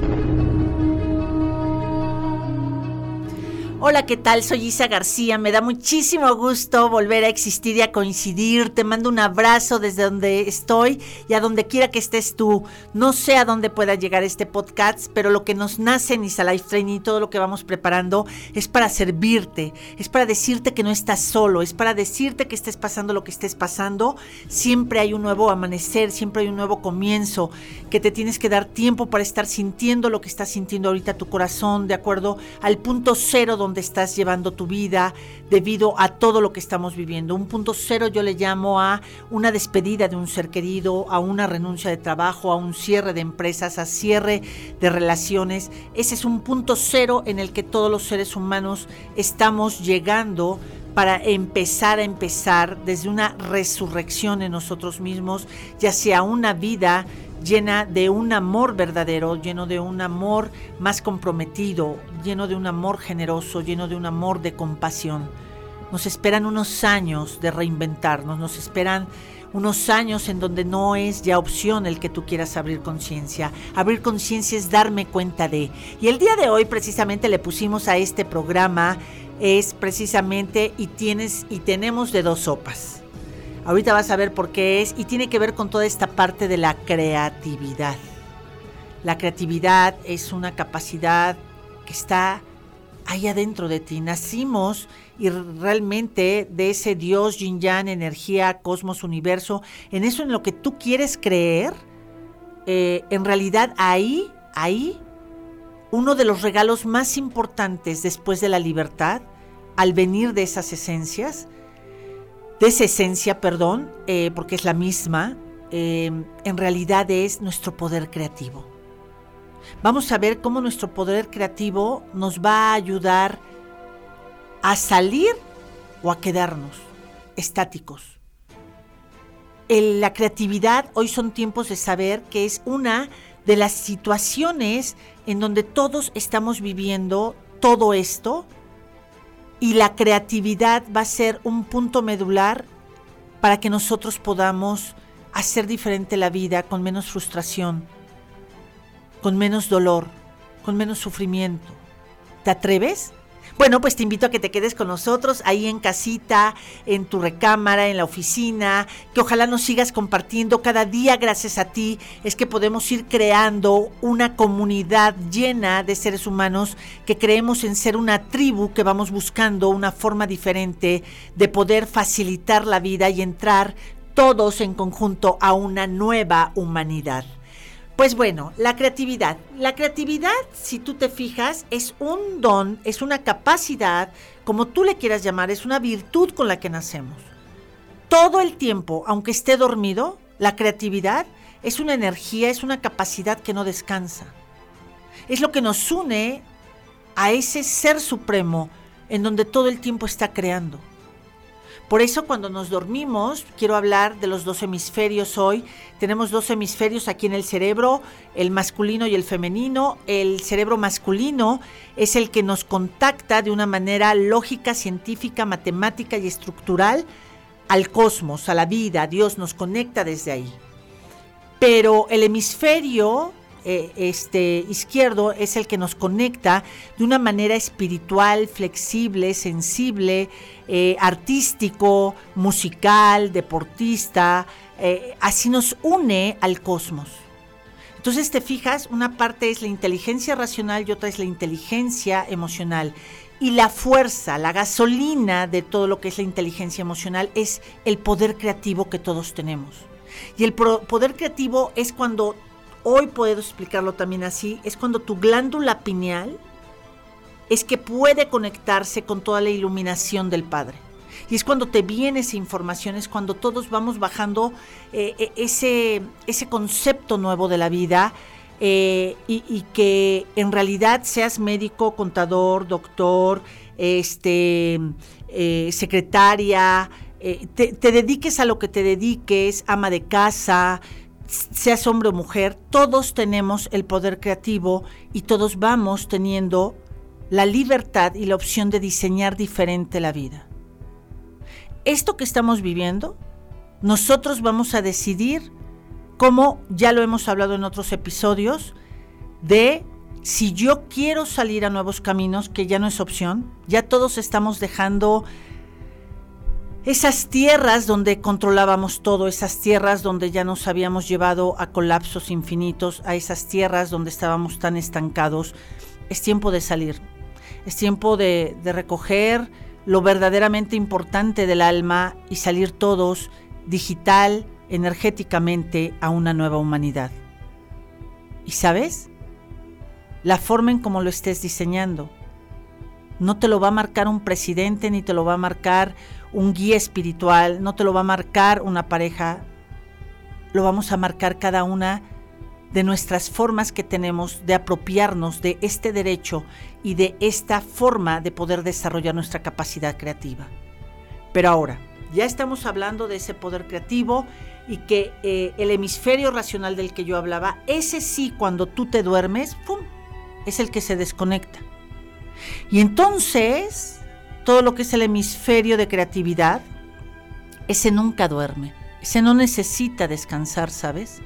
Thank you. Hola, ¿qué tal? Soy Isa García. Me da muchísimo gusto volver a existir y a coincidir. Te mando un abrazo desde donde estoy y a donde quiera que estés tú. No sé a dónde pueda llegar este podcast, pero lo que nos nace en Isa Life Training y todo lo que vamos preparando es para servirte, es para decirte que no estás solo, es para decirte que estés pasando lo que estés pasando. Siempre hay un nuevo amanecer, siempre hay un nuevo comienzo, que te tienes que dar tiempo para estar sintiendo lo que estás sintiendo ahorita tu corazón, de acuerdo al punto cero donde donde estás llevando tu vida debido a todo lo que estamos viviendo. Un punto cero yo le llamo a una despedida de un ser querido, a una renuncia de trabajo, a un cierre de empresas, a cierre de relaciones. Ese es un punto cero en el que todos los seres humanos estamos llegando para empezar a empezar desde una resurrección en nosotros mismos, ya sea una vida llena de un amor verdadero, lleno de un amor más comprometido, lleno de un amor generoso, lleno de un amor de compasión. Nos esperan unos años de reinventarnos, nos esperan unos años en donde no es ya opción el que tú quieras abrir conciencia. Abrir conciencia es darme cuenta de. Y el día de hoy precisamente le pusimos a este programa es precisamente y tienes y tenemos de dos sopas. Ahorita vas a ver por qué es y tiene que ver con toda esta parte de la creatividad. La creatividad es una capacidad que está ahí adentro de ti. Nacimos y realmente de ese Dios, Yin Yang, energía, cosmos, universo, en eso en lo que tú quieres creer, eh, en realidad ahí, ahí, uno de los regalos más importantes después de la libertad, al venir de esas esencias, de esa esencia, perdón, eh, porque es la misma, eh, en realidad es nuestro poder creativo. Vamos a ver cómo nuestro poder creativo nos va a ayudar a salir o a quedarnos estáticos. la creatividad hoy son tiempos de saber que es una de las situaciones en donde todos estamos viviendo todo esto y la creatividad va a ser un punto medular para que nosotros podamos hacer diferente la vida con menos frustración, con menos dolor, con menos sufrimiento. ¿Te atreves? Bueno, pues te invito a que te quedes con nosotros ahí en casita, en tu recámara, en la oficina, que ojalá nos sigas compartiendo cada día gracias a ti, es que podemos ir creando una comunidad llena de seres humanos que creemos en ser una tribu que vamos buscando una forma diferente de poder facilitar la vida y entrar todos en conjunto a una nueva humanidad. Pues bueno, la creatividad. La creatividad, si tú te fijas, es un don, es una capacidad, como tú le quieras llamar, es una virtud con la que nacemos. Todo el tiempo, aunque esté dormido, la creatividad es una energía, es una capacidad que no descansa. Es lo que nos une a ese ser supremo en donde todo el tiempo está creando. Por eso cuando nos dormimos, quiero hablar de los dos hemisferios hoy. Tenemos dos hemisferios aquí en el cerebro, el masculino y el femenino. El cerebro masculino es el que nos contacta de una manera lógica, científica, matemática y estructural al cosmos, a la vida. Dios nos conecta desde ahí. Pero el hemisferio eh, este, izquierdo es el que nos conecta de una manera espiritual, flexible, sensible, eh, artístico, musical, deportista, eh, así nos une al cosmos. Entonces te fijas, una parte es la inteligencia racional y otra es la inteligencia emocional. Y la fuerza, la gasolina de todo lo que es la inteligencia emocional es el poder creativo que todos tenemos. Y el poder creativo es cuando hoy puedo explicarlo también así, es cuando tu glándula pineal es que puede conectarse con toda la iluminación del Padre. Y es cuando te viene esa información, es cuando todos vamos bajando eh, eh, ese, ese concepto nuevo de la vida eh, y, que en realidad seas médico, contador, doctor, este, secretaria, te, te, dediques a lo que te dediques, ama de casa, seas hombre o mujer, todos tenemos el poder creativo y todos vamos teniendo la libertad y la opción de diseñar diferente la vida. Esto que estamos viviendo, nosotros vamos a decidir, como ya lo hemos hablado en otros episodios, de si yo quiero salir a nuevos caminos, que ya no es opción, ya todos estamos dejando esas tierras donde controlábamos todo, esas tierras donde ya nos habíamos llevado a colapsos infinitos, a esas tierras donde estábamos tan estancados, es tiempo de salir, es tiempo de, recoger lo verdaderamente importante del alma y salir todos digital, energéticamente a una nueva humanidad. ¿Y sabes? La forma en cómo lo estés diseñando. No te lo va a marcar un presidente, ni te lo va a marcar un guía espiritual, no te lo va a marcar una pareja, lo vamos a marcar cada una de nuestras formas que tenemos de apropiarnos de este derecho y de esta forma de poder desarrollar nuestra capacidad creativa. Pero ahora, ya estamos hablando de ese poder creativo y que eh, el hemisferio racional del que yo hablaba, ese sí cuando tú te duermes, es el que se desconecta. Y entonces, todo lo que es el hemisferio de creatividad, ese nunca duerme, ese no necesita descansar, ¿sabes?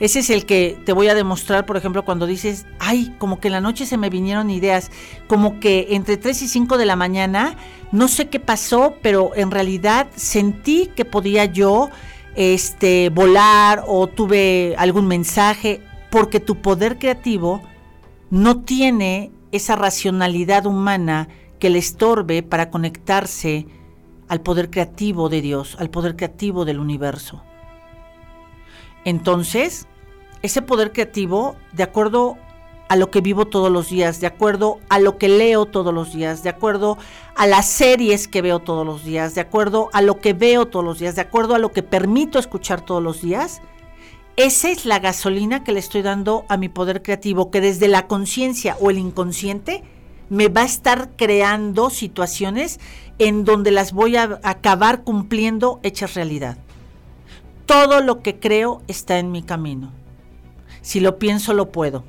Ese es el que te voy a demostrar, por ejemplo, cuando dices, ay, como que en la noche se me vinieron ideas, como que entre 3 y 5 de la mañana, no sé qué pasó, pero en realidad sentí que podía yo este, volar o tuve algún mensaje, porque tu poder creativo no tiene esa racionalidad humana que le estorbe para conectarse al poder creativo de Dios, al poder creativo del universo. Entonces, ese poder creativo, de acuerdo a lo que vivo todos los días, de acuerdo a lo que leo todos los días, de acuerdo a las series que veo todos los días, de acuerdo a lo que veo todos los días, de acuerdo a lo que permito escuchar todos los días, esa es la gasolina que le estoy dando a mi poder creativo, que desde la conciencia o el inconsciente me va a estar creando situaciones en donde las voy a acabar cumpliendo hechas realidad. Todo lo que creo está en mi camino. Si lo pienso, lo puedo.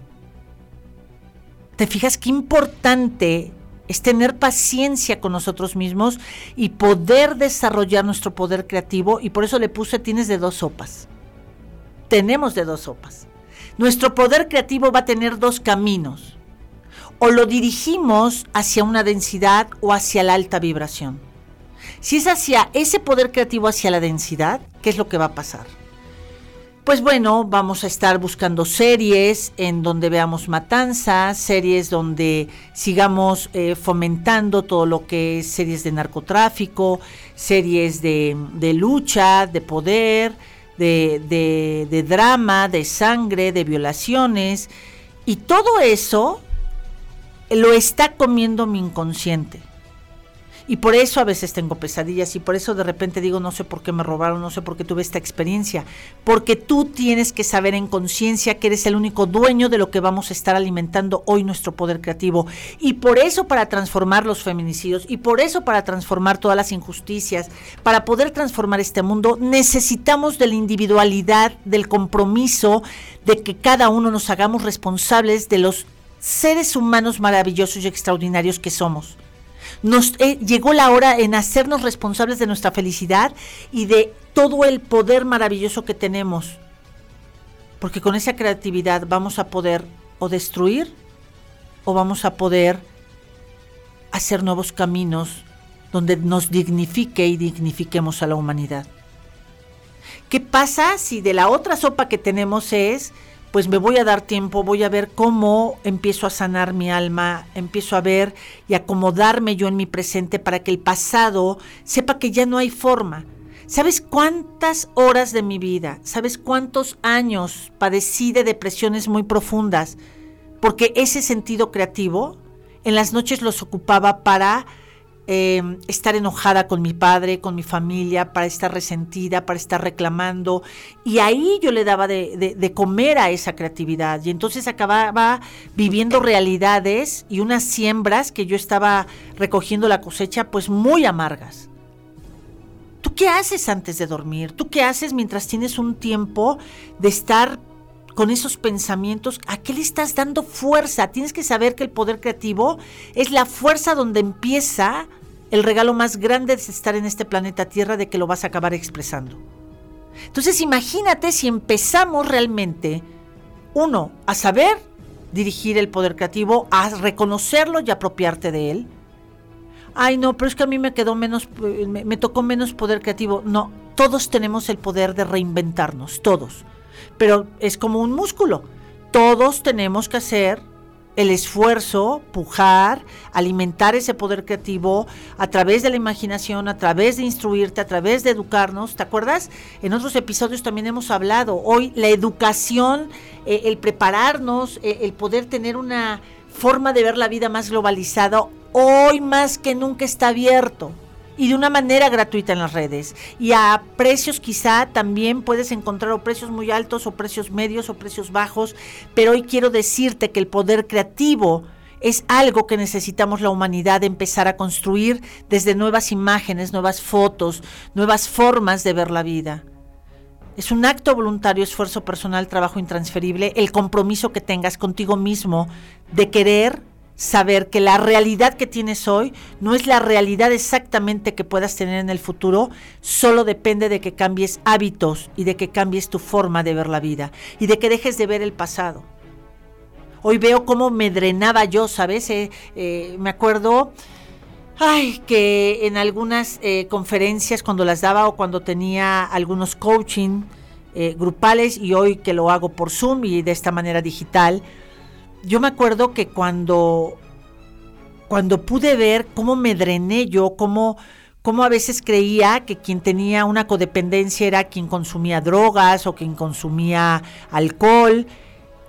¿Te fijas qué importante es tener paciencia con nosotros mismos y poder desarrollar nuestro poder creativo? Y por eso le puse tienes de dos sopas. Tenemos de dos sopas. Nuestro poder creativo va a tener dos caminos. O lo dirigimos hacia una densidad o hacia la alta vibración. Si es hacia ese poder creativo, hacia la densidad, ¿qué es lo que va a pasar? Pues bueno, vamos a estar buscando series en donde veamos matanzas, series donde sigamos eh, fomentando todo lo que es series de narcotráfico, series de, lucha, de poder, de, de drama, de sangre, de violaciones. Y todo eso lo está comiendo mi inconsciente. Y por eso a veces tengo pesadillas y por eso de repente digo, no sé por qué me robaron, no sé por qué tuve esta experiencia. Porque tú tienes que saber en conciencia que eres el único dueño de lo que vamos a estar alimentando hoy nuestro poder creativo. Y por eso para transformar los feminicidios y por eso para transformar todas las injusticias, para poder transformar este mundo, necesitamos de la individualidad, del compromiso, de que cada uno nos hagamos responsables de los seres humanos maravillosos y extraordinarios que somos nos eh, llegó la hora en hacernos responsables de nuestra felicidad y de todo el poder maravilloso que tenemos. Porque con esa creatividad vamos a poder o destruir o vamos a poder hacer nuevos caminos donde nos dignifique y dignifiquemos a la humanidad. ¿Qué pasa si de la otra sopa que tenemos es pues me voy a dar tiempo, voy a ver cómo empiezo a sanar mi alma, empiezo a ver y acomodarme yo en mi presente para que el pasado sepa que ya no hay forma. ¿Sabes cuántas horas de mi vida, sabes cuántos años padecí de depresiones muy profundas? Porque ese sentido creativo en las noches los ocupaba para Em, estar enojada con mi padre, con mi familia, para estar resentida, para estar reclamando. Y ahí yo le daba de, comer a esa creatividad. Y entonces acababa viviendo realidades y unas siembras que yo estaba recogiendo la cosecha, pues muy amargas. ¿Tú qué haces antes de dormir? ¿Tú qué haces mientras tienes un tiempo de estar con esos pensamientos, ¿a qué le estás dando fuerza? Tienes que saber que el poder creativo es la fuerza donde empieza el regalo más grande de estar en este planeta Tierra de que lo vas a acabar expresando. Entonces imagínate si empezamos realmente, uno, a saber dirigir el poder creativo, a reconocerlo y apropiarte de él. Ay, no, pero es que a mí me quedó menos, eh, me, me tocó menos poder creativo. No, todos tenemos el poder de reinventarnos, todos. Pero es como un músculo. Todos tenemos que hacer el esfuerzo, pujar, alimentar ese poder creativo a través de la imaginación, a través de instruirte, a través de educarnos. ¿Te acuerdas? En otros episodios también hemos hablado. Hoy la educación, eh, el prepararnos, eh, el poder tener una forma de ver la vida más globalizada, hoy más que nunca está abierto y de una manera gratuita en las redes. Y a precios quizá también puedes encontrar o precios muy altos o precios medios o precios bajos, pero hoy quiero decirte que el poder creativo es algo que necesitamos la humanidad empezar a construir desde nuevas imágenes, nuevas fotos, nuevas formas de ver la vida. Es un acto voluntario, esfuerzo personal, trabajo intransferible, el compromiso que tengas contigo mismo de querer saber que la realidad que tienes hoy no es la realidad exactamente que puedas tener en el futuro, solo depende de que cambies hábitos y de que cambies tu forma de ver la vida y de que dejes de ver el pasado. Hoy veo cómo me drenaba yo, ¿sabes? Eh, eh, me acuerdo, ay, que en algunas eh, conferencias cuando las daba o cuando tenía algunos coaching grupales y hoy que lo hago por Zoom y de esta manera digital, yo me acuerdo que cuando, cuando pude ver cómo me drené yo, cómo, cómo a veces creía que quien tenía una codependencia era quien consumía drogas o quien consumía alcohol,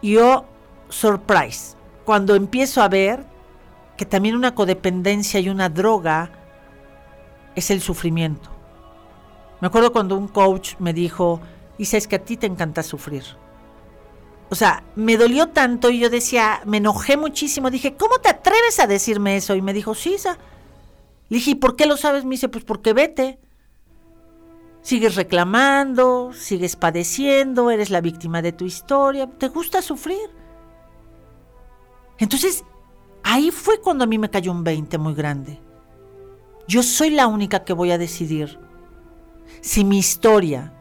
yo, surprise, cuando empiezo a ver que también una codependencia y una droga es el sufrimiento. Me acuerdo cuando un coach me dijo, Isa, es que a ti te encanta sufrir. O sea, me dolió tanto y yo decía, me enojé muchísimo. Dije, ¿cómo te atreves a decirme eso? Y me dijo, sí, Isa. Le dije, ¿y por qué lo sabes? Me dice, pues porque vete. Sigues reclamando, sigues padeciendo, eres la víctima de tu historia, te gusta sufrir. Entonces, ahí fue cuando a mí me cayó un 20 muy grande. Yo soy la única que voy a decidir si mi historia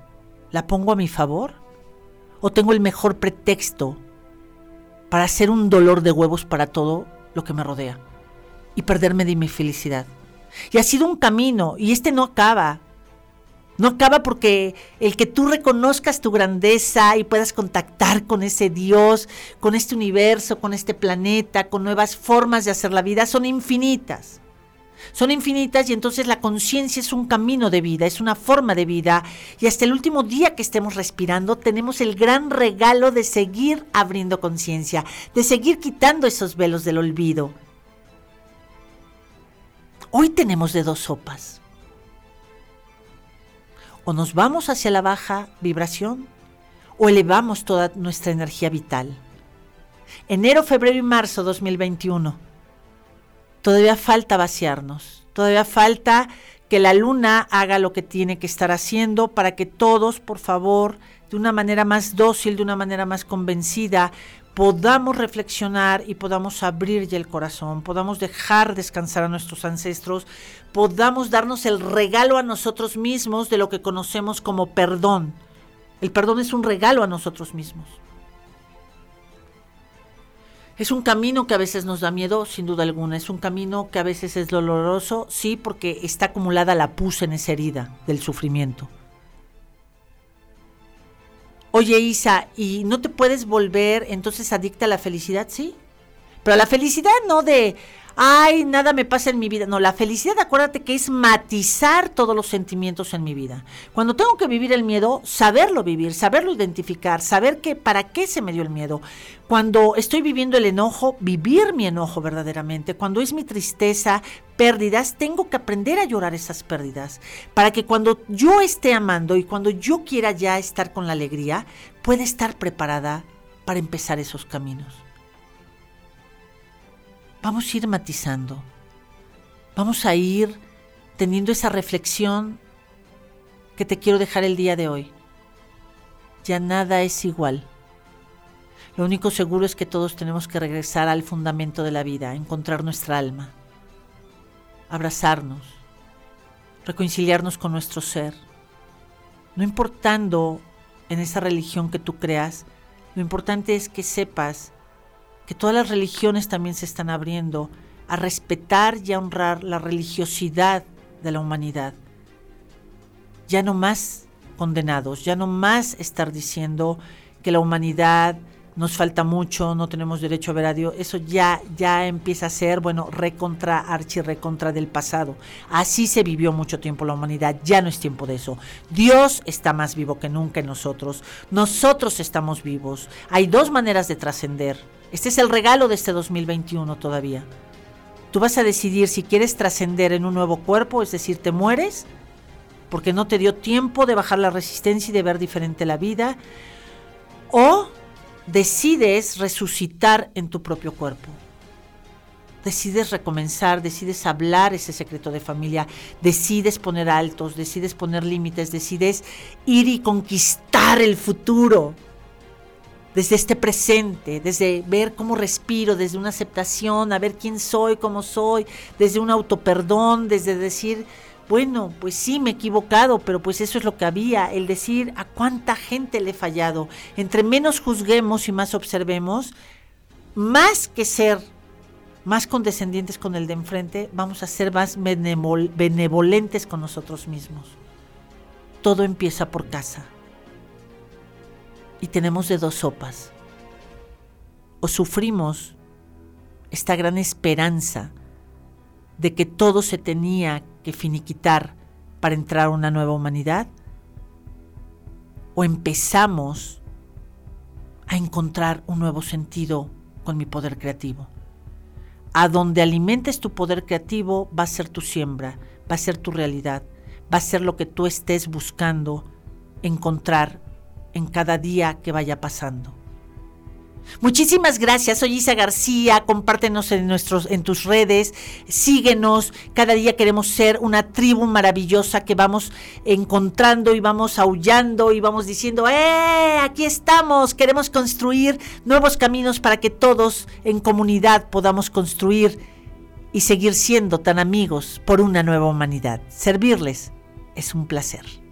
la pongo a mi favor o tengo el mejor pretexto para hacer un dolor de huevos para todo lo que me rodea y perderme de mi felicidad. Y ha sido un camino y este no acaba. No acaba porque el que tú reconozcas tu grandeza y puedas contactar con ese Dios, con este universo, con este planeta, con nuevas formas de hacer la vida, son infinitas son infinitas y entonces la conciencia es un camino de vida, es una forma de vida y hasta el último día que estemos respirando tenemos el gran regalo de seguir abriendo conciencia, de seguir quitando esos velos del olvido. Hoy tenemos de dos sopas. O nos vamos hacia la baja vibración o elevamos toda nuestra energía vital. Enero, febrero y marzo 2021 todavía falta vaciarnos, todavía falta que la luna haga lo que tiene que estar haciendo para que todos, por favor, de una manera más dócil, de una manera más convencida, podamos reflexionar y podamos abrir ya el corazón, podamos dejar descansar a nuestros ancestros, podamos darnos el regalo a nosotros mismos de lo que conocemos como perdón. El perdón es un regalo a nosotros mismos. Es un camino que a veces nos da miedo, sin duda alguna. Es un camino que a veces es doloroso, sí, porque está acumulada la pus en esa herida del sufrimiento. Oye, Isa, ¿y no te puedes volver entonces adicta a la felicidad? Sí. Pero la felicidad no de, ay, nada me pasa en mi vida. No, la felicidad, acuérdate que es matizar todos los sentimientos en mi vida. Cuando tengo que vivir el miedo, saberlo vivir, saberlo identificar, saber que para qué se me dio el miedo. Cuando estoy viviendo el enojo, vivir mi enojo verdaderamente. Cuando es mi tristeza, pérdidas, tengo que aprender a llorar esas pérdidas. Para que cuando yo esté amando y cuando yo quiera ya estar con la alegría, pueda estar preparada para empezar esos caminos vamos a ir matizando, vamos a ir teniendo esa reflexión que te quiero dejar el día de hoy. Ya nada es igual. Lo único seguro es que todos tenemos que regresar al fundamento de la vida, encontrar nuestra alma, abrazarnos, reconciliarnos con nuestro ser. No importando en esa religión que tú creas, lo importante es que sepas que todas las religiones también se están abriendo a respetar y a honrar la religiosidad de la humanidad. Ya no más condenados, ya no más estar diciendo que la humanidad nos falta mucho, no tenemos derecho a ver a Dios, eso ya, ya empieza a ser, bueno, recontra, archi recontra del pasado. Así se vivió mucho tiempo la humanidad, ya no es tiempo de eso. Dios está más vivo que nunca en nosotros, nosotros estamos vivos. Hay dos maneras de trascender. Este es el regalo de este 2021 todavía. Tú vas a decidir si quieres trascender en un nuevo cuerpo, es decir, te mueres, porque no te dio tiempo de bajar la resistencia y de ver diferente la vida, o decides resucitar en tu propio cuerpo. Decides recomenzar, decides hablar ese secreto de familia, decides poner altos, decides poner límites, decides ir y conquistar el futuro desde este presente, desde ver cómo respiro, desde una aceptación, a ver quién soy, cómo soy, desde un autoperdón, desde decir, bueno, pues sí, me he equivocado, pero pues eso es lo que había, el decir a cuánta gente le he fallado. Entre menos juzguemos y más observemos, más que ser más condescendientes con el de enfrente, vamos a ser más benevolentes con nosotros mismos. Todo empieza por casa. Y tenemos de dos sopas. O sufrimos esta gran esperanza de que todo se tenía que finiquitar para entrar a una nueva humanidad? ¿O empezamos a encontrar un nuevo sentido con mi poder creativo? A donde alimentes tu poder creativo va a ser tu siembra, va a ser tu realidad, va a ser lo que tú estés buscando encontrar en cada día que vaya pasando. Muchísimas gracias, soy Isa García, compártenos en, nuestros, en tus redes, síguenos, cada día queremos ser una tribu maravillosa que vamos encontrando y vamos aullando y vamos diciendo, ¡eh! Aquí estamos, queremos construir nuevos caminos para que todos en comunidad podamos construir y seguir siendo tan amigos por una nueva humanidad. Servirles es un placer.